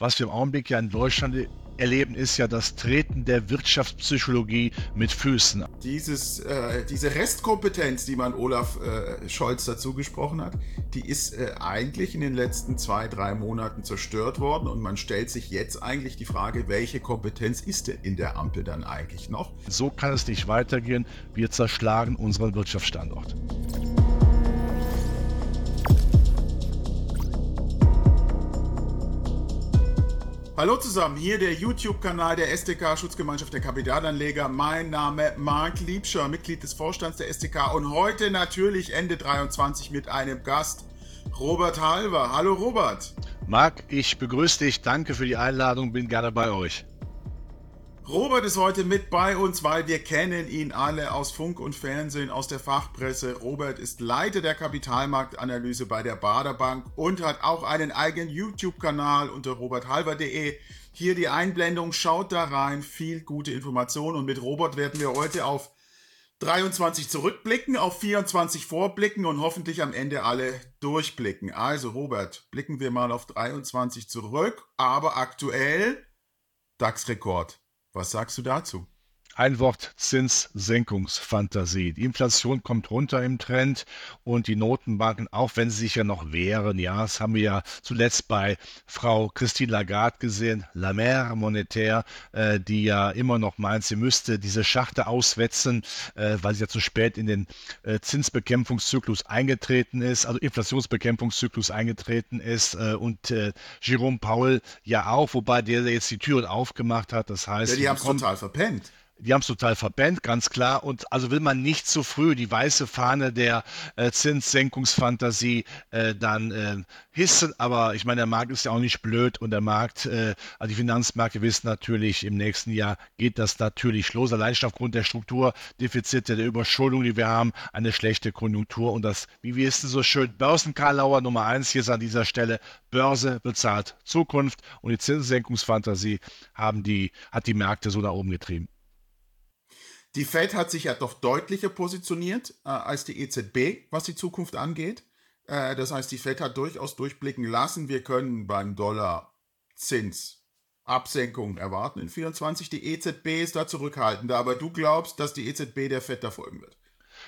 Was wir im Augenblick ja in Deutschland erleben, ist ja das Treten der Wirtschaftspsychologie mit Füßen. Dieses, äh, diese Restkompetenz, die man Olaf äh, Scholz dazu gesprochen hat, die ist äh, eigentlich in den letzten zwei, drei Monaten zerstört worden und man stellt sich jetzt eigentlich die Frage, welche Kompetenz ist denn in der Ampel dann eigentlich noch? So kann es nicht weitergehen. Wir zerschlagen unseren Wirtschaftsstandort. Hallo zusammen, hier der YouTube-Kanal der SDK Schutzgemeinschaft der Kapitalanleger. Mein Name Marc Liebscher, Mitglied des Vorstands der SDK und heute natürlich Ende 23 mit einem Gast, Robert Halver. Hallo Robert. Marc, ich begrüße dich, danke für die Einladung, bin gerne bei euch. Robert ist heute mit bei uns, weil wir kennen ihn alle aus Funk und Fernsehen, aus der Fachpresse. Robert ist Leiter der Kapitalmarktanalyse bei der Baderbank und hat auch einen eigenen YouTube-Kanal unter roberthalver.de. Hier die Einblendung, schaut da rein, viel gute Informationen und mit Robert werden wir heute auf 23 zurückblicken, auf 24 vorblicken und hoffentlich am Ende alle durchblicken. Also Robert, blicken wir mal auf 23 zurück, aber aktuell DAX-Rekord. Was sagst du dazu? Ein Wort Zinssenkungsfantasie. Die Inflation kommt runter im Trend und die Notenbanken, auch wenn sie sich ja noch wehren, ja, das haben wir ja zuletzt bei Frau Christine Lagarde gesehen, La Mer Monetaire, äh, die ja immer noch meint, sie müsste diese Schachte auswetzen, äh, weil sie ja zu spät in den äh, Zinsbekämpfungszyklus eingetreten ist, also Inflationsbekämpfungszyklus eingetreten ist äh, und äh, Jerome Paul ja auch, wobei der jetzt die Türen aufgemacht hat. Das heißt, ja, die haben es total verpennt die haben es total verpennt, ganz klar. Und also will man nicht zu früh die weiße Fahne der äh, Zinssenkungsfantasie äh, dann äh, hissen. Aber ich meine, der Markt ist ja auch nicht blöd und der Markt, äh, also die Finanzmärkte wissen natürlich, im nächsten Jahr geht das natürlich los. Allein schon aufgrund der Strukturdefizite, der Überschuldung, die wir haben, eine schlechte Konjunktur. Und das, wie wir wissen, so schön, Börsenkarlauer Nummer eins hier ist an dieser Stelle, Börse bezahlt Zukunft und die Zinssenkungsfantasie haben die, hat die Märkte so nach oben getrieben. Die Fed hat sich ja doch deutlicher positioniert äh, als die EZB, was die Zukunft angeht. Äh, das heißt, die Fed hat durchaus durchblicken lassen, wir können beim Dollar Zins Absenkungen erwarten in 24. Die EZB ist da zurückhaltender, aber du glaubst, dass die EZB der Fed da folgen wird?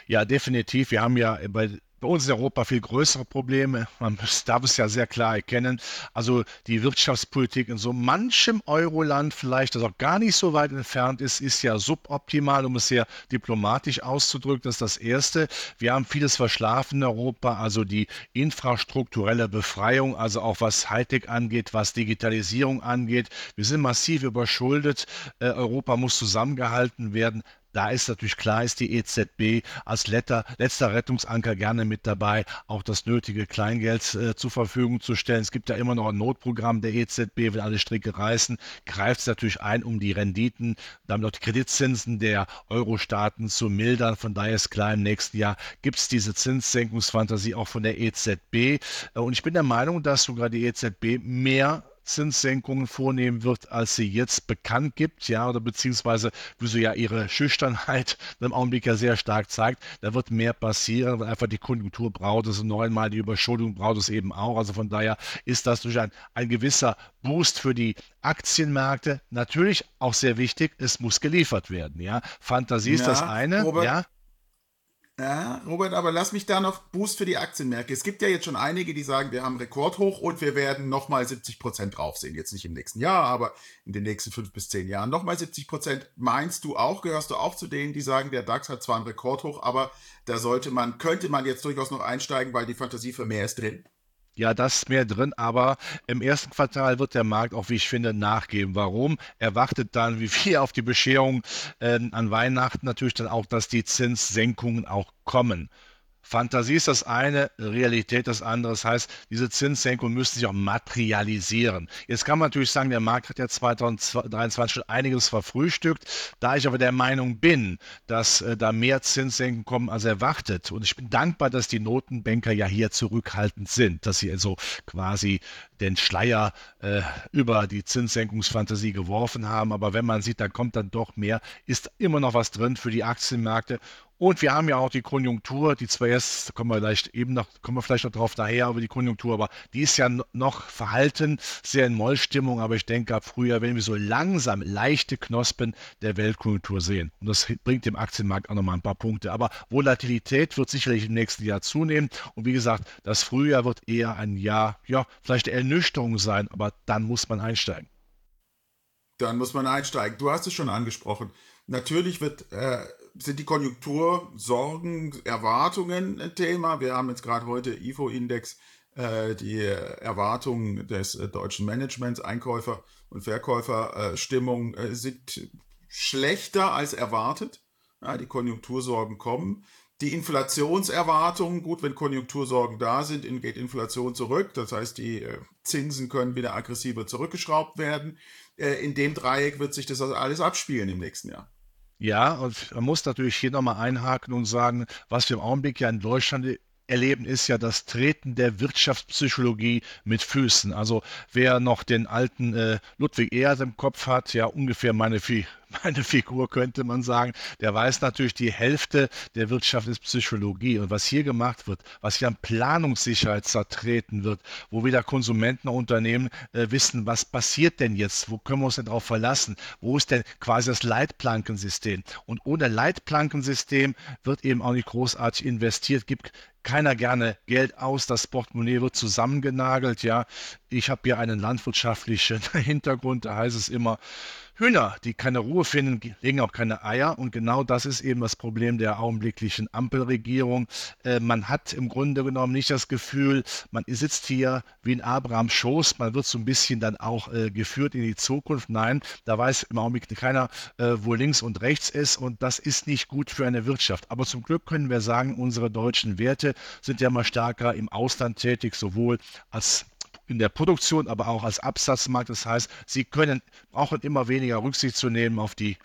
Ja, definitiv. Wir haben ja bei bei uns in Europa viel größere Probleme. Man darf es ja sehr klar erkennen. Also die Wirtschaftspolitik in so manchem Euroland vielleicht, das auch gar nicht so weit entfernt ist, ist ja suboptimal, um es sehr diplomatisch auszudrücken. Das ist das Erste. Wir haben vieles verschlafen in Europa, also die infrastrukturelle Befreiung, also auch was Hightech angeht, was Digitalisierung angeht. Wir sind massiv überschuldet. Äh, Europa muss zusammengehalten werden. Da ist natürlich klar, ist die EZB als letter, letzter Rettungsanker gerne mit dabei, auch das nötige Kleingeld äh, zur Verfügung zu stellen. Es gibt ja immer noch ein Notprogramm der EZB, wenn alle Stricke reißen, greift es natürlich ein, um die Renditen, damit auch die Kreditzinsen der Euro-Staaten zu mildern. Von daher ist klar, im nächsten Jahr gibt es diese Zinssenkungsfantasie auch von der EZB. Äh, und ich bin der Meinung, dass sogar die EZB mehr Zinssenkungen vornehmen wird, als sie jetzt bekannt gibt, ja, oder beziehungsweise wie sie ja ihre Schüchternheit im Augenblick ja sehr stark zeigt. Da wird mehr passieren, weil einfach die Konjunktur braucht es und neunmal die Überschuldung braucht es eben auch. Also von daher ist das durch ein, ein gewisser Boost für die Aktienmärkte. Natürlich auch sehr wichtig, es muss geliefert werden, ja. Fantasie ja, ist das eine, Robert, ja. Ja, Robert, aber lass mich da noch Boost für die Aktienmärkte. Es gibt ja jetzt schon einige, die sagen, wir haben Rekordhoch und wir werden nochmal 70 Prozent drauf sehen. Jetzt nicht im nächsten Jahr, aber in den nächsten fünf bis zehn Jahren nochmal 70 Prozent. Meinst du auch, gehörst du auch zu denen, die sagen, der DAX hat zwar ein Rekordhoch, aber da sollte man, könnte man jetzt durchaus noch einsteigen, weil die Fantasie für mehr ist drin? Ja, das ist mehr drin, aber im ersten Quartal wird der Markt auch, wie ich finde, nachgeben. Warum? Er wartet dann, wie wir auf die Bescherung äh, an Weihnachten natürlich dann auch, dass die Zinssenkungen auch kommen. Fantasie ist das eine, Realität das andere. Das heißt, diese Zinssenkungen müssen sich auch materialisieren. Jetzt kann man natürlich sagen, der Markt hat ja 2023 schon einiges verfrühstückt. Da ich aber der Meinung bin, dass äh, da mehr Zinssenkungen kommen als erwartet, und ich bin dankbar, dass die Notenbanker ja hier zurückhaltend sind, dass sie also quasi den Schleier äh, über die Zinssenkungsfantasie geworfen haben. Aber wenn man sieht, da kommt dann doch mehr, ist immer noch was drin für die Aktienmärkte. Und wir haben ja auch die Konjunktur, die zwar erst, kommen wir vielleicht eben noch, kommen wir vielleicht noch drauf daher über die Konjunktur, aber die ist ja noch verhalten, sehr in Mollstimmung, aber ich denke, ab Frühjahr werden wir so langsam leichte Knospen der Weltkonjunktur sehen. Und das bringt dem Aktienmarkt auch nochmal ein paar Punkte. Aber Volatilität wird sicherlich im nächsten Jahr zunehmen. Und wie gesagt, das Frühjahr wird eher ein Jahr, ja, vielleicht Ernüchterung sein, aber dann muss man einsteigen. Dann muss man einsteigen. Du hast es schon angesprochen. Natürlich wird äh, sind die Konjunktursorgen, Erwartungen ein Thema. Wir haben jetzt gerade heute IFO-Index, äh, die Erwartungen des äh, deutschen Managements, Einkäufer und Verkäuferstimmung äh, sind schlechter als erwartet. Ja, die Konjunktursorgen kommen. Die Inflationserwartungen, gut, wenn Konjunktursorgen da sind, geht Inflation zurück. Das heißt, die äh, Zinsen können wieder aggressiver zurückgeschraubt werden. Äh, in dem Dreieck wird sich das also alles abspielen im nächsten Jahr. Ja, und man muss natürlich hier nochmal einhaken und sagen, was wir im Augenblick ja in Deutschland erleben, ist ja das Treten der Wirtschaftspsychologie mit Füßen. Also wer noch den alten äh, Ludwig Erhard im Kopf hat, ja ungefähr meine, meine Figur könnte man sagen, der weiß natürlich, die Hälfte der Wirtschaft ist Psychologie. Und was hier gemacht wird, was hier an Planungssicherheit zertreten wird, wo wieder Konsumenten und Unternehmen äh, wissen, was passiert denn jetzt, wo können wir uns denn darauf verlassen, wo ist denn quasi das Leitplankensystem. Und ohne Leitplankensystem wird eben auch nicht großartig investiert, gibt keiner gerne Geld aus, das Portemonnaie wird zusammengenagelt. Ja, ich habe hier einen landwirtschaftlichen Hintergrund, da heißt es immer, Hühner, die keine Ruhe finden, legen auch keine Eier. Und genau das ist eben das Problem der augenblicklichen Ampelregierung. Äh, man hat im Grunde genommen nicht das Gefühl, man sitzt hier wie in Abrahams Schoß. Man wird so ein bisschen dann auch äh, geführt in die Zukunft. Nein, da weiß im Augenblick keiner, äh, wo links und rechts ist. Und das ist nicht gut für eine Wirtschaft. Aber zum Glück können wir sagen, unsere deutschen Werte sind ja mal stärker im Ausland tätig, sowohl als in der Produktion, aber auch als Absatzmarkt. Das heißt, sie können, brauchen immer weniger Rücksicht zu nehmen auf die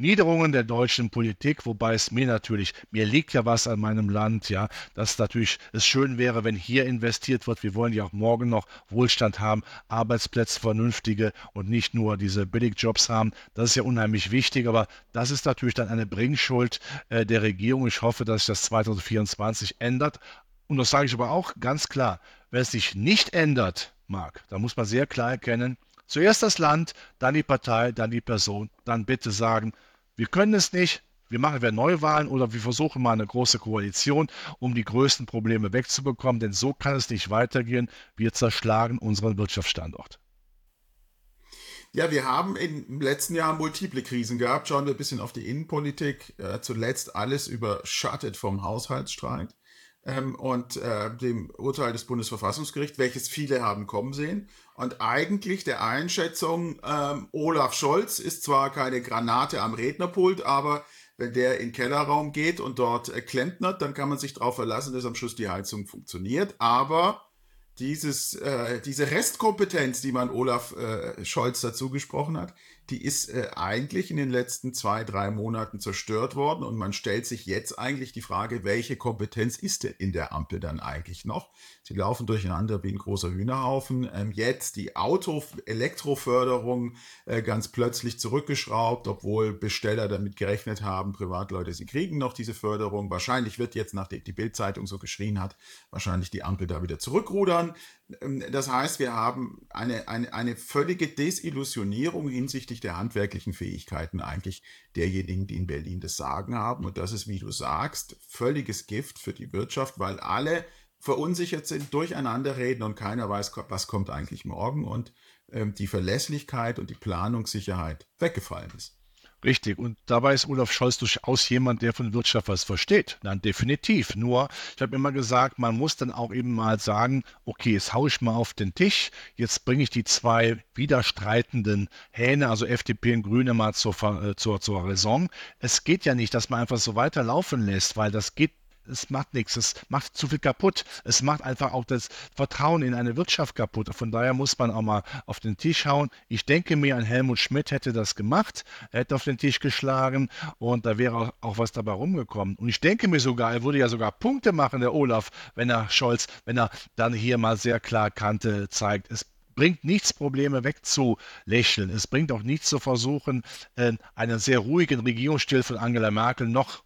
Niederungen der deutschen Politik, wobei es mir natürlich, mir liegt ja was an meinem Land, ja, dass natürlich es schön wäre, wenn hier investiert wird. Wir wollen ja auch morgen noch Wohlstand haben, Arbeitsplätze vernünftige und nicht nur diese Billigjobs haben. Das ist ja unheimlich wichtig, aber das ist natürlich dann eine Bringschuld äh, der Regierung. Ich hoffe, dass sich das 2024 ändert. Und das sage ich aber auch ganz klar, wenn es sich nicht ändert, Marc, dann muss man sehr klar erkennen, zuerst das Land, dann die Partei, dann die Person, dann bitte sagen, wir können es nicht, wir machen wir Neuwahlen oder wir versuchen mal eine große Koalition, um die größten Probleme wegzubekommen, denn so kann es nicht weitergehen. Wir zerschlagen unseren Wirtschaftsstandort. Ja, wir haben im letzten Jahr multiple Krisen gehabt. Schauen wir ein bisschen auf die Innenpolitik. Äh, zuletzt alles überschattet vom Haushaltsstreit ähm, und äh, dem Urteil des Bundesverfassungsgerichts, welches viele haben kommen sehen. Und eigentlich der Einschätzung, ähm, Olaf Scholz ist zwar keine Granate am Rednerpult, aber wenn der in den Kellerraum geht und dort äh, klempnert, dann kann man sich darauf verlassen, dass am Schluss die Heizung funktioniert. Aber dieses, äh, diese Restkompetenz, die man Olaf äh, Scholz dazu gesprochen hat, die ist äh, eigentlich in den letzten zwei, drei Monaten zerstört worden und man stellt sich jetzt eigentlich die Frage, welche Kompetenz ist denn in der Ampel dann eigentlich noch? Sie laufen durcheinander wie ein großer Hühnerhaufen. Ähm, jetzt die Auto-Elektroförderung äh, ganz plötzlich zurückgeschraubt, obwohl Besteller damit gerechnet haben, Privatleute, sie kriegen noch diese Förderung. Wahrscheinlich wird jetzt, nachdem die Bild-Zeitung so geschrien hat, wahrscheinlich die Ampel da wieder zurückrudern. Ähm, das heißt, wir haben eine, eine, eine völlige Desillusionierung hinsichtlich der handwerklichen Fähigkeiten eigentlich derjenigen, die in Berlin das Sagen haben. Und das ist, wie du sagst, völliges Gift für die Wirtschaft, weil alle verunsichert sind, durcheinander reden und keiner weiß, was kommt eigentlich morgen und ähm, die Verlässlichkeit und die Planungssicherheit weggefallen ist. Richtig. Und dabei ist Olaf Scholz durchaus jemand, der von Wirtschaft was versteht. Nein, definitiv. Nur, ich habe immer gesagt, man muss dann auch eben mal sagen, okay, jetzt haue ich mal auf den Tisch, jetzt bringe ich die zwei widerstreitenden Hähne, also FDP und Grüne, mal zur, äh, zur, zur Raison. Es geht ja nicht, dass man einfach so weiterlaufen lässt, weil das geht es macht nichts, es macht zu viel kaputt. Es macht einfach auch das Vertrauen in eine Wirtschaft kaputt. Von daher muss man auch mal auf den Tisch hauen. Ich denke mir, ein Helmut Schmidt hätte das gemacht, er hätte auf den Tisch geschlagen und da wäre auch, auch was dabei rumgekommen. Und ich denke mir sogar, er würde ja sogar Punkte machen, der Olaf, wenn er Scholz, wenn er dann hier mal sehr klar Kante zeigt. Es bringt nichts, Probleme wegzulächeln. Es bringt auch nichts zu versuchen, äh, einen sehr ruhigen Regierungsstil von Angela Merkel noch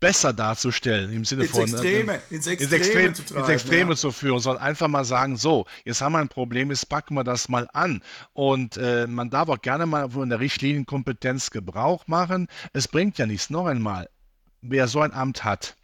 besser darzustellen, im Sinne ins von Extreme, äh, ins Extreme, ins Extreme, zu, treiben, ins Extreme ja. zu führen, sondern einfach mal sagen, so, jetzt haben wir ein Problem, jetzt packen wir das mal an. Und äh, man darf auch gerne mal von der Richtlinienkompetenz Gebrauch machen. Es bringt ja nichts. Noch einmal, wer so ein Amt hat,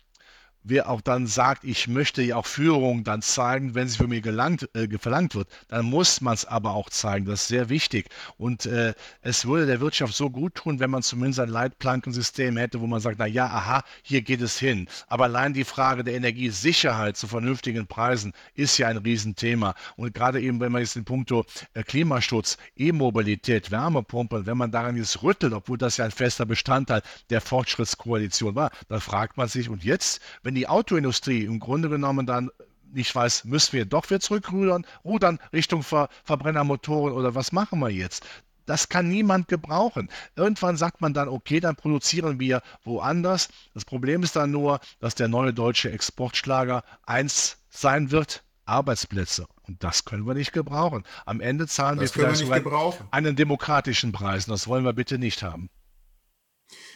wer auch dann sagt, ich möchte ja auch Führung dann zeigen, wenn sie für mich gelangt, äh, verlangt wird, dann muss man es aber auch zeigen. Das ist sehr wichtig. Und äh, es würde der Wirtschaft so gut tun, wenn man zumindest ein Leitplankensystem hätte, wo man sagt, na ja, aha, hier geht es hin. Aber allein die Frage der Energiesicherheit zu vernünftigen Preisen ist ja ein Riesenthema. Und gerade eben, wenn man jetzt in puncto äh, Klimaschutz, E-Mobilität, Wärmepumpen, wenn man daran jetzt rüttelt, obwohl das ja ein fester Bestandteil der Fortschrittskoalition war, dann fragt man sich, und jetzt, wenn wenn die Autoindustrie im Grunde genommen dann nicht weiß, müssen wir doch wieder zurückrudern, rudern Richtung Ver Verbrennermotoren oder was machen wir jetzt? Das kann niemand gebrauchen. Irgendwann sagt man dann, okay, dann produzieren wir woanders. Das Problem ist dann nur, dass der neue deutsche Exportschlager eins sein wird, Arbeitsplätze. Und das können wir nicht gebrauchen. Am Ende zahlen das wir vielleicht sogar einen demokratischen Preis. Und das wollen wir bitte nicht haben.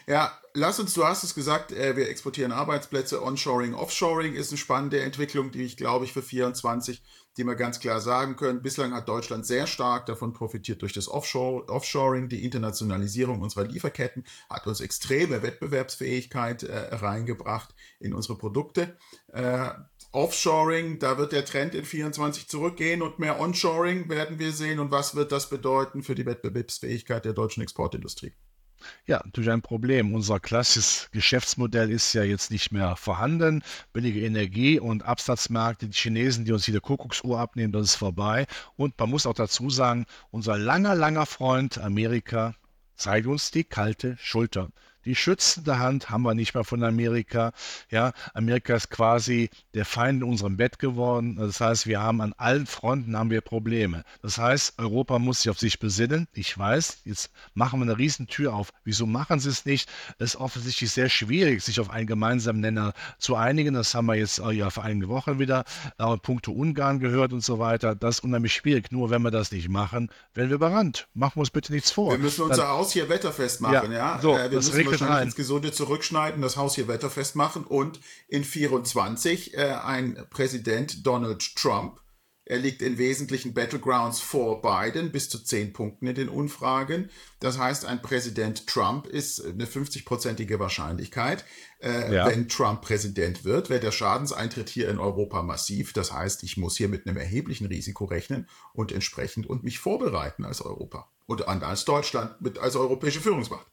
Ja, lass uns, du hast es gesagt, äh, wir exportieren Arbeitsplätze, Onshoring, Offshoring ist eine spannende Entwicklung, die ich glaube ich für 24, die wir ganz klar sagen können. Bislang hat Deutschland sehr stark davon profitiert durch das Offshore, Offshoring, die Internationalisierung unserer Lieferketten hat uns extreme Wettbewerbsfähigkeit äh, reingebracht in unsere Produkte. Äh, Offshoring, da wird der Trend in 24 zurückgehen und mehr Onshoring werden wir sehen. Und was wird das bedeuten für die Wettbewerbsfähigkeit der deutschen Exportindustrie? Ja, natürlich ein Problem. Unser klassisches Geschäftsmodell ist ja jetzt nicht mehr vorhanden. Billige Energie und Absatzmärkte, die Chinesen, die uns jede Kuckucksuhr abnehmen, das ist vorbei. Und man muss auch dazu sagen, unser langer, langer Freund Amerika zeigt uns die kalte Schulter. Die schützende Hand haben wir nicht mehr von Amerika. Ja, Amerika ist quasi der Feind in unserem Bett geworden. Das heißt, wir haben an allen Fronten haben wir Probleme. Das heißt, Europa muss sich auf sich besinnen. Ich weiß, jetzt machen wir eine Riesentür auf. Wieso machen sie es nicht? Es ist offensichtlich sehr schwierig, sich auf einen gemeinsamen Nenner zu einigen. Das haben wir jetzt ja vor einigen Wochen wieder auch in puncto Ungarn gehört und so weiter. Das ist unheimlich schwierig. Nur wenn wir das nicht machen, werden wir überrannt. Machen wir uns bitte nichts vor. Wir müssen unser Haus hier wetterfest machen, ja. ja? So, äh, wir das müssen wahrscheinlich ins Gesunde zurückschneiden, das Haus hier wetterfest machen und in 24 äh, ein Präsident Donald Trump. Er liegt in wesentlichen Battlegrounds vor Biden bis zu 10 Punkten in den Umfragen. Das heißt, ein Präsident Trump ist eine 50-prozentige Wahrscheinlichkeit. Äh, ja. Wenn Trump Präsident wird, wäre der Schadenseintritt hier in Europa massiv. Das heißt, ich muss hier mit einem erheblichen Risiko rechnen und entsprechend und mich vorbereiten als Europa und als Deutschland mit als europäische Führungsmacht.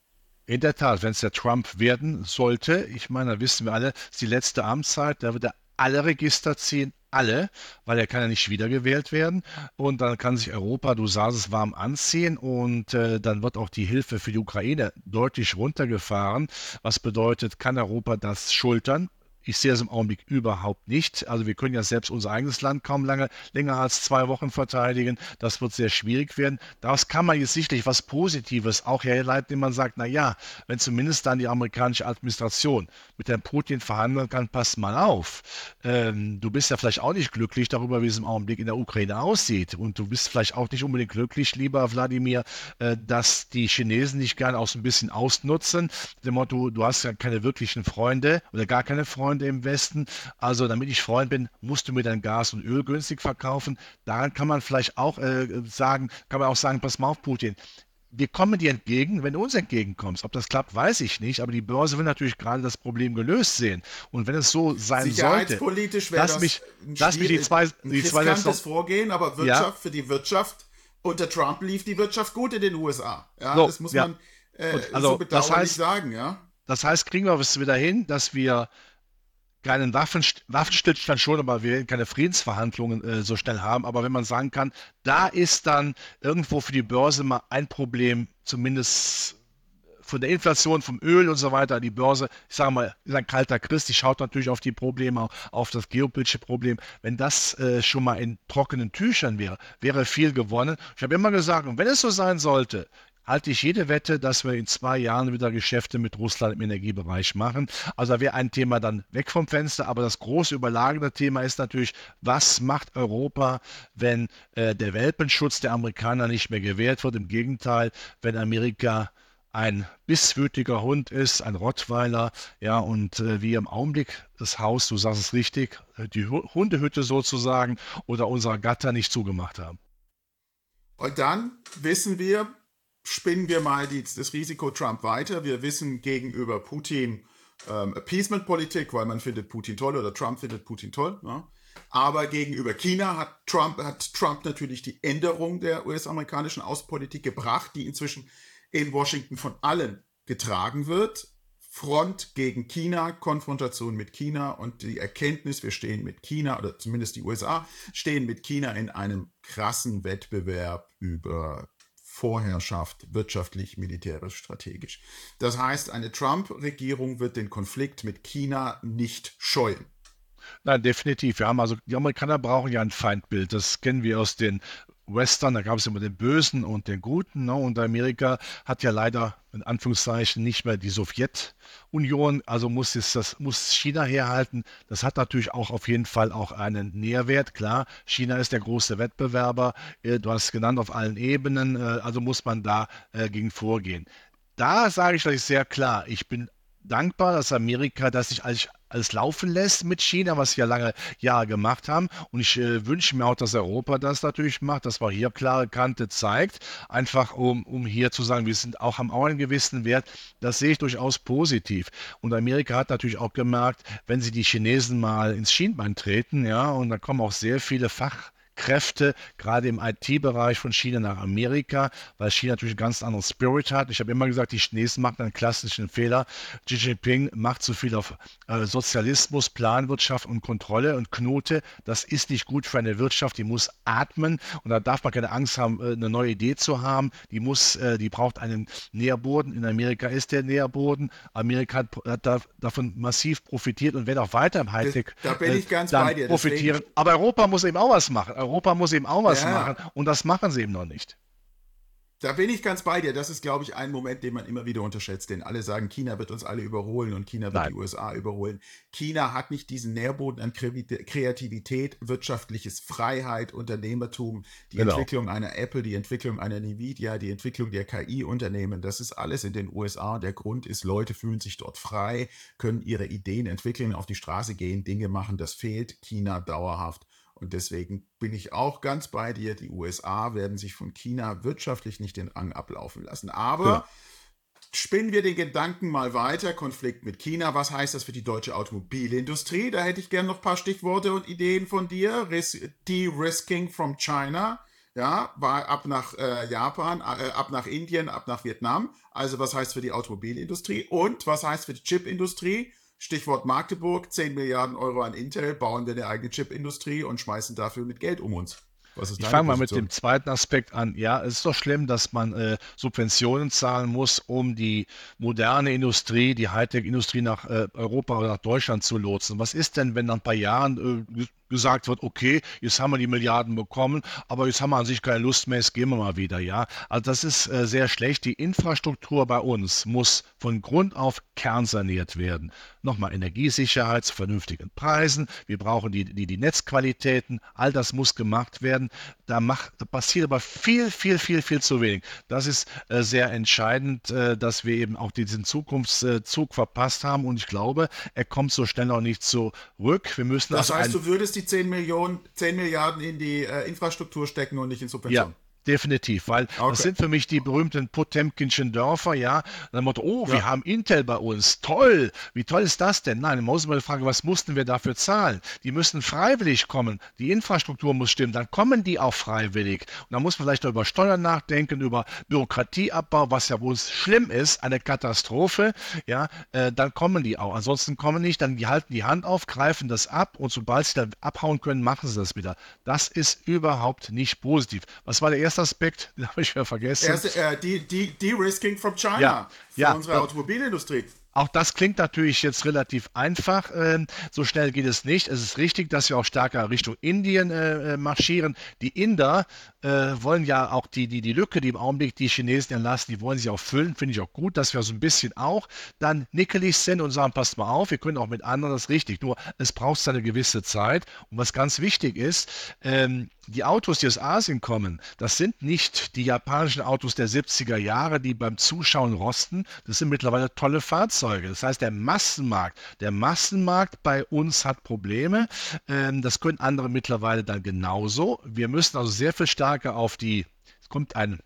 In der Tat, wenn es der Trump werden sollte, ich meine, da wissen wir alle, ist die letzte Amtszeit, da wird er alle Register ziehen, alle, weil er kann ja nicht wiedergewählt werden. Und dann kann sich Europa, du sagst es, warm anziehen und äh, dann wird auch die Hilfe für die Ukraine deutlich runtergefahren. Was bedeutet, kann Europa das schultern? Ich sehe es im Augenblick überhaupt nicht. Also wir können ja selbst unser eigenes Land kaum lange, länger als zwei Wochen verteidigen. Das wird sehr schwierig werden. Daraus kann man jetzt sicherlich was Positives auch herleiten, indem man sagt, na ja, wenn zumindest dann die amerikanische Administration mit Herrn Putin verhandeln kann, pass mal auf. Ähm, du bist ja vielleicht auch nicht glücklich darüber, wie es im Augenblick in der Ukraine aussieht. Und du bist vielleicht auch nicht unbedingt glücklich, lieber Wladimir, äh, dass die Chinesen dich gerne auch so ein bisschen ausnutzen. Dem Motto, du hast ja keine wirklichen Freunde oder gar keine Freunde Freunde im Westen. Also damit ich Freund bin, musst du mir dein Gas und Öl günstig verkaufen. Daran kann man vielleicht auch äh, sagen, kann man auch sagen, pass mal auf, Putin. Wir kommen dir entgegen, wenn du uns entgegenkommst. Ob das klappt, weiß ich nicht, aber die Börse will natürlich gerade das Problem gelöst sehen. Und wenn es so sein sollte, wäre das mich, lass mich die zwei, die zwei letzten Vorgehen, aber Wirtschaft ja. für die Wirtschaft unter Trump lief die Wirtschaft gut in den USA. Ja, so, das muss ja. man äh, also, so bedauerlich das heißt, sagen, ja. Das heißt, kriegen wir es wieder hin, dass wir keinen Waffenstillstand schon, aber wir werden keine Friedensverhandlungen äh, so schnell haben. Aber wenn man sagen kann, da ist dann irgendwo für die Börse mal ein Problem, zumindest von der Inflation, vom Öl und so weiter, die Börse, ich sage mal, ist ein kalter Christ, die schaut natürlich auf die Probleme, auf das geopolitische Problem. Wenn das äh, schon mal in trockenen Tüchern wäre, wäre viel gewonnen. Ich habe immer gesagt, und wenn es so sein sollte, halte ich jede Wette, dass wir in zwei Jahren wieder Geschäfte mit Russland im Energiebereich machen. Also da wäre ein Thema dann weg vom Fenster. Aber das große überlagende Thema ist natürlich, was macht Europa, wenn äh, der Welpenschutz der Amerikaner nicht mehr gewährt wird? Im Gegenteil, wenn Amerika ein bisswütiger Hund ist, ein Rottweiler, ja, und äh, wie im Augenblick das Haus, du sagst es richtig, die Hundehütte sozusagen oder unser Gatter nicht zugemacht haben. Und dann wissen wir, spinnen wir mal die, das Risiko Trump weiter. Wir wissen gegenüber Putin ähm, Appeasement-Politik, weil man findet Putin toll oder Trump findet Putin toll. Ja? Aber gegenüber China hat Trump, hat Trump natürlich die Änderung der US-amerikanischen Außenpolitik gebracht, die inzwischen in Washington von allen getragen wird. Front gegen China, Konfrontation mit China und die Erkenntnis, wir stehen mit China oder zumindest die USA stehen mit China in einem krassen Wettbewerb über Vorherrschaft, wirtschaftlich, militärisch, strategisch. Das heißt, eine Trump-Regierung wird den Konflikt mit China nicht scheuen. Nein, definitiv. Wir haben also, die Amerikaner brauchen ja ein Feindbild. Das kennen wir aus den Western, da gab es immer den Bösen und den Guten. Ne? Und Amerika hat ja leider in Anführungszeichen nicht mehr die Sowjetunion, also muss es das muss China herhalten. Das hat natürlich auch auf jeden Fall auch einen Nährwert. Klar, China ist der große Wettbewerber. Äh, du hast genannt auf allen Ebenen, äh, also muss man da äh, gegen vorgehen. Da sage ich euch sehr klar, ich bin dankbar, dass Amerika das sich als alles laufen lässt mit China, was sie ja lange Jahre gemacht haben. Und ich äh, wünsche mir auch, dass Europa das natürlich macht, dass man hier klare Kante zeigt, einfach um, um hier zu sagen, wir sind auch, haben auch einen gewissen Wert. Das sehe ich durchaus positiv. Und Amerika hat natürlich auch gemerkt, wenn sie die Chinesen mal ins Schienbein treten, ja, und da kommen auch sehr viele Fach Kräfte, gerade im IT-Bereich von China nach Amerika, weil China natürlich einen ganz anderen Spirit hat. Ich habe immer gesagt, die Chinesen machen einen klassischen Fehler. Xi Jinping macht zu viel auf äh, Sozialismus, Planwirtschaft und Kontrolle und Knote. Das ist nicht gut für eine Wirtschaft, die muss atmen und da darf man keine Angst haben, äh, eine neue Idee zu haben. Die muss, äh, die braucht einen Nährboden. In Amerika ist der Nährboden. Amerika hat, hat da, davon massiv profitiert und wird auch weiter im Hightech da bin ich ganz bei dir. profitieren. Deswegen. Aber Europa muss eben auch was machen. Europa muss eben auch was ja. machen und das machen sie eben noch nicht. Da bin ich ganz bei dir. Das ist, glaube ich, ein Moment, den man immer wieder unterschätzt. Denn alle sagen, China wird uns alle überholen und China wird Nein. die USA überholen. China hat nicht diesen Nährboden an Kreativität, wirtschaftliches Freiheit, Unternehmertum, die genau. Entwicklung einer Apple, die Entwicklung einer Nvidia, die Entwicklung der KI-Unternehmen. Das ist alles in den USA. Der Grund ist, Leute fühlen sich dort frei, können ihre Ideen entwickeln, auf die Straße gehen, Dinge machen. Das fehlt China dauerhaft. Und deswegen bin ich auch ganz bei dir. Die USA werden sich von China wirtschaftlich nicht den Rang ablaufen lassen. Aber ja. spinnen wir den Gedanken mal weiter. Konflikt mit China. Was heißt das für die deutsche Automobilindustrie? Da hätte ich gerne noch ein paar Stichworte und Ideen von dir. De-risking from China. Ja, war ab nach äh, Japan, äh, ab nach Indien, ab nach Vietnam. Also was heißt für die Automobilindustrie und was heißt für die Chipindustrie? Stichwort Magdeburg, 10 Milliarden Euro an Intel, bauen wir eine eigene Chipindustrie und schmeißen dafür mit Geld um uns ich fange mal mit dem zweiten Aspekt an. Ja, es ist doch schlimm, dass man äh, Subventionen zahlen muss, um die moderne Industrie, die Hightech-Industrie nach äh, Europa oder nach Deutschland zu lotsen. Was ist denn, wenn nach ein paar Jahren äh, gesagt wird, okay, jetzt haben wir die Milliarden bekommen, aber jetzt haben wir an sich keine Lust mehr, jetzt gehen wir mal wieder, ja. Also das ist äh, sehr schlecht. Die Infrastruktur bei uns muss von Grund auf kernsaniert werden. Nochmal Energiesicherheit zu vernünftigen Preisen. Wir brauchen die, die, die Netzqualitäten. All das muss gemacht werden. Da, macht, da passiert aber viel, viel, viel, viel zu wenig. Das ist äh, sehr entscheidend, äh, dass wir eben auch diesen Zukunftszug verpasst haben und ich glaube, er kommt so schnell auch nicht zurück. Wir müssen das heißt, du würdest die 10 Millionen, 10 Milliarden in die äh, Infrastruktur stecken und nicht in Subventionen. Definitiv, weil okay. das sind für mich die berühmten Potemkinschen Dörfer, ja. Dann Motto, oh, ja. wir haben Intel bei uns, toll, wie toll ist das denn? Nein, man muss mal fragen, was mussten wir dafür zahlen? Die müssen freiwillig kommen, die Infrastruktur muss stimmen, dann kommen die auch freiwillig. Und dann muss man vielleicht noch über Steuern nachdenken, über Bürokratieabbau, was ja wohl schlimm ist, eine Katastrophe, ja, äh, dann kommen die auch. Ansonsten kommen nicht, dann die halten die Hand auf, greifen das ab und sobald sie dann abhauen können, machen sie das wieder. Das ist überhaupt nicht positiv. Was war der erste erste Aspekt, den habe ich ja vergessen. Erste, äh, die, die, De-Risking from China ja, für ja, unsere Automobilindustrie. Auch das klingt natürlich jetzt relativ einfach. Ähm, so schnell geht es nicht. Es ist richtig, dass wir auch stärker Richtung Indien äh, äh, marschieren. Die Inder äh, wollen ja auch die, die, die Lücke, die im Augenblick die Chinesen erlassen, die wollen sie auch füllen. Finde ich auch gut, dass wir so ein bisschen auch dann nickelig sind und sagen, passt mal auf, wir können auch mit anderen das richtig. Nur es braucht eine gewisse Zeit. Und was ganz wichtig ist, ähm, die Autos, die aus Asien kommen, das sind nicht die japanischen Autos der 70er Jahre, die beim Zuschauen rosten. Das sind mittlerweile tolle Fahrzeuge. Das heißt, der Massenmarkt, der Massenmarkt bei uns hat Probleme. Ähm, das können andere mittlerweile dann genauso. Wir müssen also sehr viel stärker auf die, es kommt ein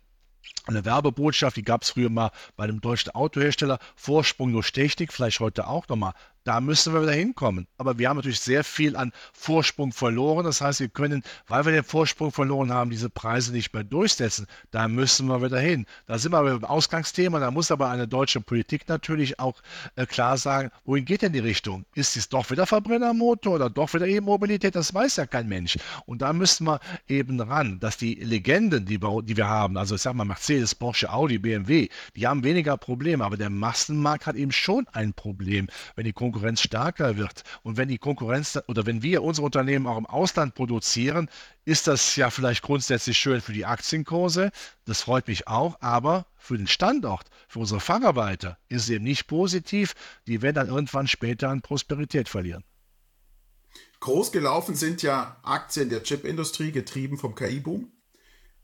eine Werbebotschaft, die gab es früher mal bei einem deutschen Autohersteller, Vorsprung durch Technik, vielleicht heute auch nochmal. Da müssen wir wieder hinkommen. Aber wir haben natürlich sehr viel an Vorsprung verloren. Das heißt, wir können, weil wir den Vorsprung verloren haben, diese Preise nicht mehr durchsetzen. Da müssen wir wieder hin. Da sind wir beim Ausgangsthema. Da muss aber eine deutsche Politik natürlich auch äh, klar sagen, wohin geht denn die Richtung? Ist es doch wieder Verbrennermotor oder doch wieder E-Mobilität? Das weiß ja kein Mensch. Und da müssen wir eben ran, dass die Legenden, die wir, die wir haben, also ich sag mal Mercedes, Porsche, Audi, BMW, die haben weniger Probleme. Aber der Massenmarkt hat eben schon ein Problem, wenn die Konkurrenz Konkurrenz stärker wird und wenn die Konkurrenz oder wenn wir unsere Unternehmen auch im Ausland produzieren, ist das ja vielleicht grundsätzlich schön für die Aktienkurse. Das freut mich auch, aber für den Standort, für unsere Facharbeiter ist es eben nicht positiv. Die werden dann irgendwann später an Prosperität verlieren. Groß gelaufen sind ja Aktien der Chipindustrie, getrieben vom KI-Boom.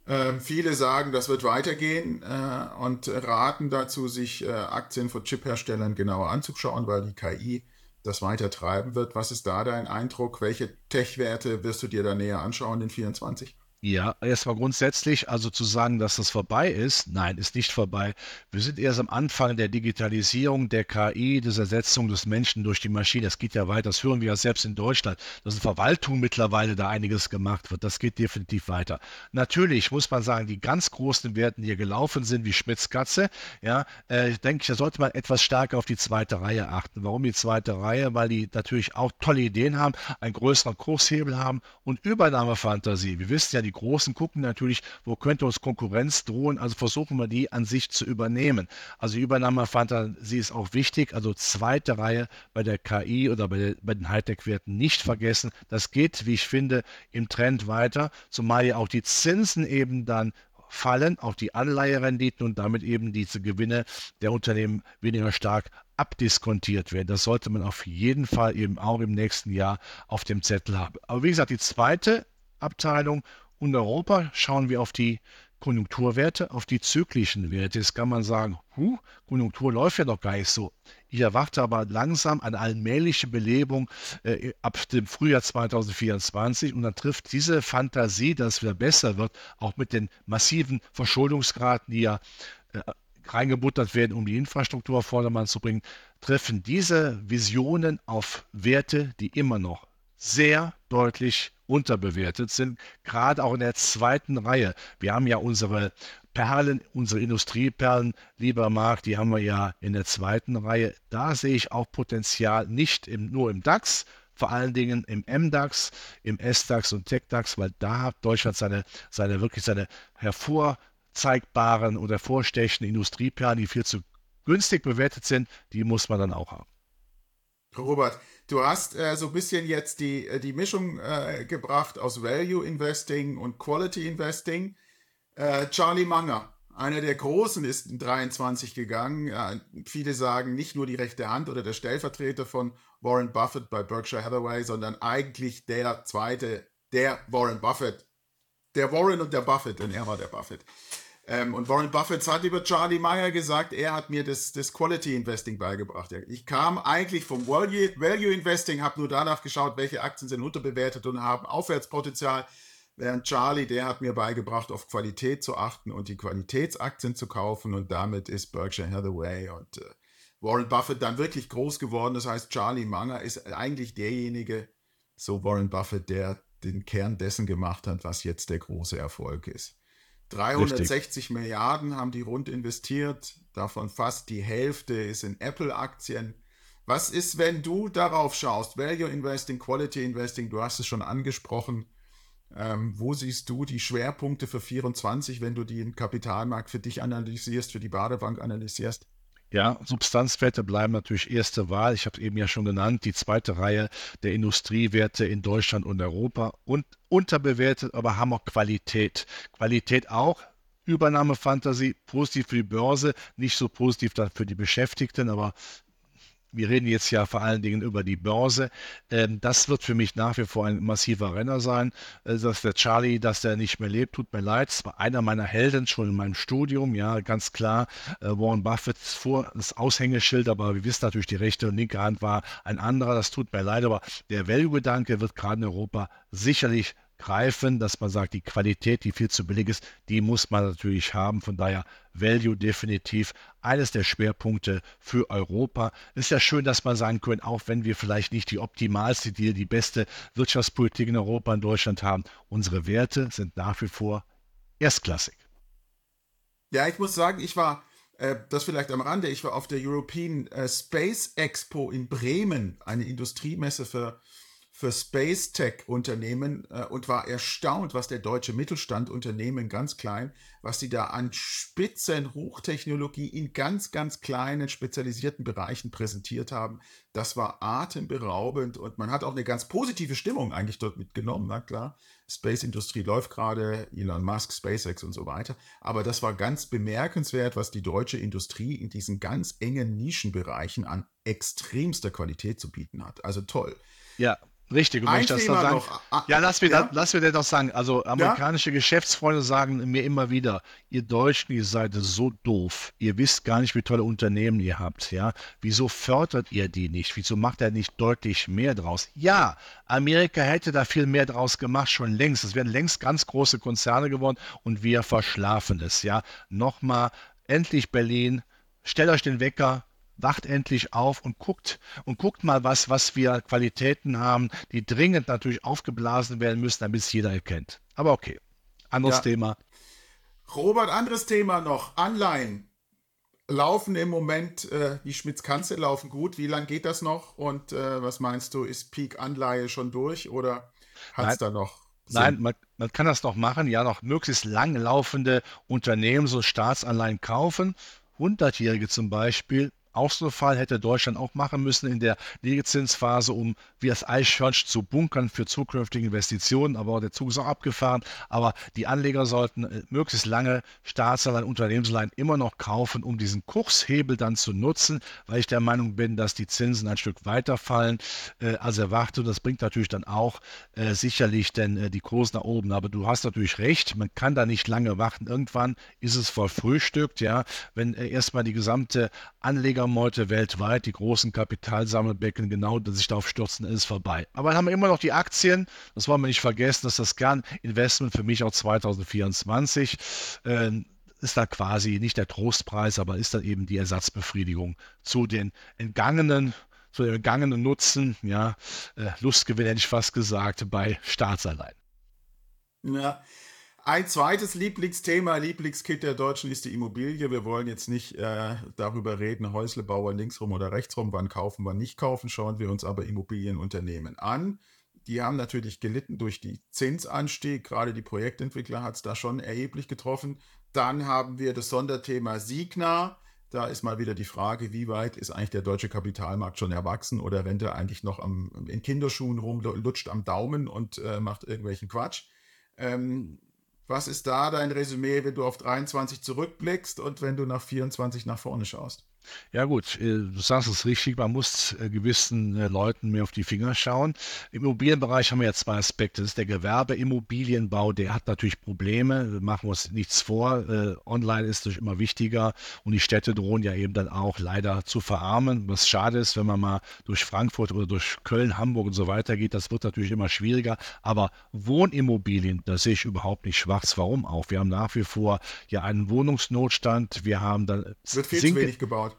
Ähm, viele sagen, das wird weitergehen äh, und raten dazu, sich äh, Aktien von Chip-Herstellern genauer anzuschauen, weil die KI das weiter treiben wird. Was ist da dein Eindruck? Welche Tech-Werte wirst du dir da näher anschauen in 24? Ja, erstmal grundsätzlich, also zu sagen, dass das vorbei ist, nein, ist nicht vorbei. Wir sind erst am Anfang der Digitalisierung, der KI, des Ersetzung des Menschen durch die Maschine. Das geht ja weiter, das hören wir ja selbst in Deutschland, dass in Verwaltung mittlerweile da einiges gemacht wird. Das geht definitiv weiter. Natürlich muss man sagen, die ganz großen Werten, die hier gelaufen sind, wie Schmitz-Katze, ja, äh, denke ich, da sollte man etwas stärker auf die zweite Reihe achten. Warum die zweite Reihe? Weil die natürlich auch tolle Ideen haben, einen größeren Kurshebel haben und Übernahmefantasie. Wir wissen ja, die Großen gucken natürlich, wo könnte uns Konkurrenz drohen, also versuchen wir die an sich zu übernehmen. Also die Übernahmefantasie ist auch wichtig, also zweite Reihe bei der KI oder bei, bei den Hightech-Werten nicht vergessen. Das geht, wie ich finde, im Trend weiter, zumal ja auch die Zinsen eben dann fallen, auch die Anleiherenditen und damit eben diese Gewinne der Unternehmen weniger stark abdiskontiert werden. Das sollte man auf jeden Fall eben auch im nächsten Jahr auf dem Zettel haben. Aber wie gesagt, die zweite Abteilung und Europa schauen wir auf die Konjunkturwerte, auf die zyklischen Werte. Jetzt kann man sagen, huh, Konjunktur läuft ja noch gar nicht so. Ich erwarte aber langsam eine allmähliche Belebung äh, ab dem Frühjahr 2024 und dann trifft diese Fantasie, dass es wieder besser wird, auch mit den massiven Verschuldungsgraden, die ja äh, reingebuttert werden, um die Infrastruktur auf Vordermann zu bringen, treffen diese Visionen auf Werte, die immer noch sehr deutlich unterbewertet sind, gerade auch in der zweiten Reihe. Wir haben ja unsere Perlen, unsere Industrieperlen, lieber Marc, die haben wir ja in der zweiten Reihe. Da sehe ich auch Potenzial nicht im, nur im DAX, vor allen Dingen im MDAX, im SDAX und TechDAX, weil da hat Deutschland seine, seine wirklich seine hervorzeigbaren oder vorstechenden Industrieperlen, die viel zu günstig bewertet sind, die muss man dann auch haben. Robert, Du hast äh, so ein bisschen jetzt die, äh, die Mischung äh, gebracht aus Value Investing und Quality Investing. Äh, Charlie Munger, einer der Großen, ist in 23 gegangen. Viele sagen nicht nur die rechte Hand oder der Stellvertreter von Warren Buffett bei Berkshire Hathaway, sondern eigentlich der zweite, der Warren Buffett. Der Warren und der Buffett, denn er war der Buffett. Ähm, und Warren Buffett hat über Charlie Meyer gesagt, er hat mir das, das Quality Investing beigebracht. Ich kam eigentlich vom Value, Value Investing, habe nur danach geschaut, welche Aktien sind unterbewertet und haben Aufwärtspotenzial. Während Charlie, der hat mir beigebracht, auf Qualität zu achten und die Qualitätsaktien zu kaufen. Und damit ist Berkshire Hathaway und äh, Warren Buffett dann wirklich groß geworden. Das heißt, Charlie Munger ist eigentlich derjenige, so Warren Buffett, der den Kern dessen gemacht hat, was jetzt der große Erfolg ist. 360 Richtig. Milliarden haben die rund investiert, davon fast die Hälfte ist in Apple-Aktien. Was ist, wenn du darauf schaust? Value Investing, Quality Investing, du hast es schon angesprochen. Ähm, wo siehst du die Schwerpunkte für 24, wenn du den Kapitalmarkt für dich analysierst, für die Badebank analysierst? Ja, Substanzwerte bleiben natürlich erste Wahl. Ich habe es eben ja schon genannt, die zweite Reihe der Industriewerte in Deutschland und Europa und unterbewertet, aber haben auch Qualität. Qualität auch. Übernahmefantasie, positiv für die Börse, nicht so positiv dann für die Beschäftigten, aber wir reden jetzt ja vor allen Dingen über die Börse. Ähm, das wird für mich nach wie vor ein massiver Renner sein. Äh, dass der Charlie, dass der nicht mehr lebt, tut mir leid. Das war einer meiner Helden schon in meinem Studium. Ja, ganz klar. Äh, Warren Buffett vor das Aushängeschild, aber wir wissen natürlich, die rechte und linke Hand war ein anderer. Das tut mir leid, aber der Value-Gedanke wird gerade in Europa sicherlich greifen, dass man sagt, die Qualität, die viel zu billig ist, die muss man natürlich haben. Von daher Value definitiv eines der Schwerpunkte für Europa. Ist ja schön, dass man sagen können, auch wenn wir vielleicht nicht die optimalste, die, die beste Wirtschaftspolitik in Europa, in Deutschland haben, unsere Werte sind nach wie vor erstklassig. Ja, ich muss sagen, ich war, äh, das vielleicht am Rande, ich war auf der European äh, Space Expo in Bremen, eine Industriemesse für für Space Tech Unternehmen äh, und war erstaunt, was der deutsche Mittelstand Unternehmen ganz klein, was sie da an Spitzen Hochtechnologie in ganz, ganz kleinen spezialisierten Bereichen präsentiert haben. Das war atemberaubend und man hat auch eine ganz positive Stimmung eigentlich dort mitgenommen. Na klar, Space Industrie läuft gerade, Elon Musk, SpaceX und so weiter. Aber das war ganz bemerkenswert, was die deutsche Industrie in diesen ganz engen Nischenbereichen an extremster Qualität zu bieten hat. Also toll. Ja, Richtig, und wenn ich das Thema sagen, noch. Ah, ja, lass mir, ja? Das, lass mir das doch sagen. Also amerikanische ja? Geschäftsfreunde sagen mir immer wieder, ihr Deutschen, ihr seid so doof. Ihr wisst gar nicht, wie tolle Unternehmen ihr habt. Ja, wieso fördert ihr die nicht? Wieso macht er nicht deutlich mehr draus? Ja, Amerika hätte da viel mehr draus gemacht, schon längst. Es wären längst ganz große Konzerne geworden und wir verschlafen es. Ja, nochmal, endlich Berlin. Stellt euch den Wecker, wacht endlich auf und guckt und guckt mal was, was wir Qualitäten haben, die dringend natürlich aufgeblasen werden müssen, damit es jeder erkennt. Aber okay, anderes ja. Thema. Robert, anderes Thema noch. Anleihen laufen im Moment, äh, die Schmitz-Kanzel laufen gut. Wie lange geht das noch? Und äh, was meinst du, ist Peak-Anleihe schon durch oder hat es da noch? Sinn? Nein, man, man, kann das noch machen, ja, noch möglichst lang laufende Unternehmen so Staatsanleihen kaufen. Hundertjährige zum Beispiel auch so ein Fall hätte Deutschland auch machen müssen in der Liegezinsphase, um wie das Eichhörnchen zu bunkern für zukünftige Investitionen. Aber der Zug ist auch abgefahren. Aber die Anleger sollten äh, möglichst lange Staatsanleihen, Unternehmensleihen immer noch kaufen, um diesen Kurshebel dann zu nutzen, weil ich der Meinung bin, dass die Zinsen ein Stück weiterfallen äh, als erwartet. Das bringt natürlich dann auch äh, sicherlich denn äh, die Kurse nach oben. Aber du hast natürlich recht, man kann da nicht lange warten. Irgendwann ist es verfrühstückt, ja, wenn äh, erstmal die gesamte Anleger Meute weltweit, die großen Kapitalsammelbecken, genau, die sich darauf stürzen, ist vorbei. Aber dann haben wir immer noch die Aktien. Das wollen wir nicht vergessen, dass das Kerninvestment für mich auch 2024 äh, ist da quasi nicht der Trostpreis, aber ist dann eben die Ersatzbefriedigung zu den entgangenen zu den entgangenen Nutzen, ja, äh, Lustgewinn hätte ich fast gesagt, bei Staatsanleihen. Ja, ein zweites Lieblingsthema, Lieblingskind der Deutschen ist die Immobilie. Wir wollen jetzt nicht äh, darüber reden, Häuslebauer linksrum oder rechtsrum, wann kaufen, wann nicht kaufen. Schauen wir uns aber Immobilienunternehmen an. Die haben natürlich gelitten durch die Zinsanstieg. Gerade die Projektentwickler hat es da schon erheblich getroffen. Dann haben wir das Sonderthema Signa. Da ist mal wieder die Frage, wie weit ist eigentlich der deutsche Kapitalmarkt schon erwachsen oder rennt er eigentlich noch am, in Kinderschuhen rum, lutscht am Daumen und äh, macht irgendwelchen Quatsch. Ähm, was ist da dein Resümee, wenn du auf 23 zurückblickst und wenn du nach 24 nach vorne schaust? Ja gut, äh, du sagst es richtig, man muss äh, gewissen äh, Leuten mehr auf die Finger schauen. Im Immobilienbereich haben wir ja zwei Aspekte. Das ist der Gewerbeimmobilienbau, der hat natürlich Probleme, wir machen uns nichts vor. Online ist natürlich immer wichtiger und die Städte drohen ja eben dann auch leider zu verarmen. Was schade ist, wenn man mal durch Frankfurt oder durch Köln, Hamburg und so weiter geht, das wird natürlich immer schwieriger. Aber Wohnimmobilien, da sehe ich überhaupt nicht schwarz. Warum auch? Wir haben nach wie vor ja einen Wohnungsnotstand, wir haben dann... Es wird viel zu wenig gebaut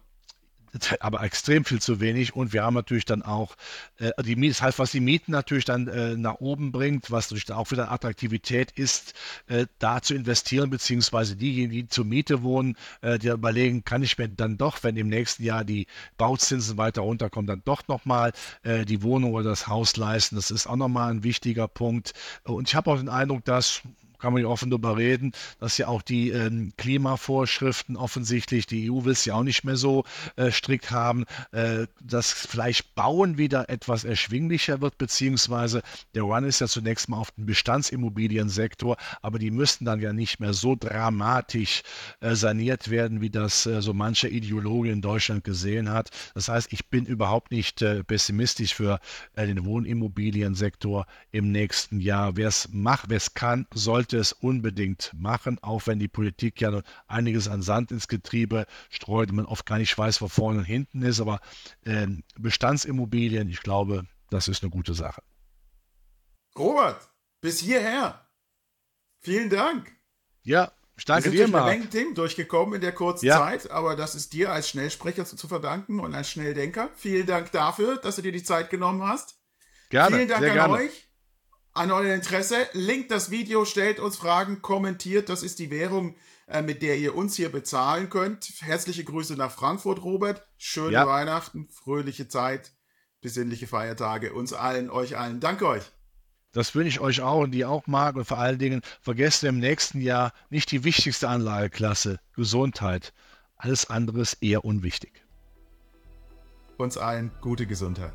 aber extrem viel zu wenig. Und wir haben natürlich dann auch äh, die das heißt, was die Mieten natürlich dann äh, nach oben bringt, was natürlich auch wieder Attraktivität ist, äh, da zu investieren, beziehungsweise diejenigen, die zur Miete wohnen, äh, die überlegen, kann ich mir dann doch, wenn im nächsten Jahr die Bauzinsen weiter runterkommen, dann doch nochmal äh, die Wohnung oder das Haus leisten. Das ist auch nochmal ein wichtiger Punkt. Und ich habe auch den Eindruck, dass kann man ja offen darüber reden, dass ja auch die ähm, Klimavorschriften offensichtlich, die EU will es ja auch nicht mehr so äh, strikt haben, äh, dass vielleicht Bauen wieder etwas erschwinglicher wird, beziehungsweise der Run ist ja zunächst mal auf den Bestandsimmobiliensektor, aber die müssten dann ja nicht mehr so dramatisch äh, saniert werden, wie das äh, so mancher Ideologe in Deutschland gesehen hat. Das heißt, ich bin überhaupt nicht äh, pessimistisch für äh, den Wohnimmobiliensektor im nächsten Jahr. Wer es macht, wer es kann, sollte es unbedingt machen, auch wenn die Politik ja einiges an Sand ins Getriebe streut und man oft gar nicht weiß, wo vorne und hinten ist. Aber äh, Bestandsimmobilien, ich glaube, das ist eine gute Sache. Robert, bis hierher. Vielen Dank. Ja, ich danke dir, Marc. Wir sind durch durchgekommen in der kurzen ja. Zeit, aber das ist dir als Schnellsprecher zu verdanken und als Schnelldenker. Vielen Dank dafür, dass du dir die Zeit genommen hast. Gerne. Vielen Dank an gerne. euch, an euer Interesse. Linkt das Video, stellt uns Fragen, kommentiert. Das ist die Währung, äh, mit der ihr uns hier bezahlen könnt. Herzliche Grüße nach Frankfurt, Robert. Schöne ja. Weihnachten, fröhliche Zeit, besinnliche Feiertage. Uns allen, euch allen. Danke euch. Das wünsche ich euch auch und die auch mag. Und vor allen Dingen vergesst im nächsten Jahr nicht die wichtigste Anlageklasse, Gesundheit. Alles andere ist eher unwichtig. Uns allen gute Gesundheit.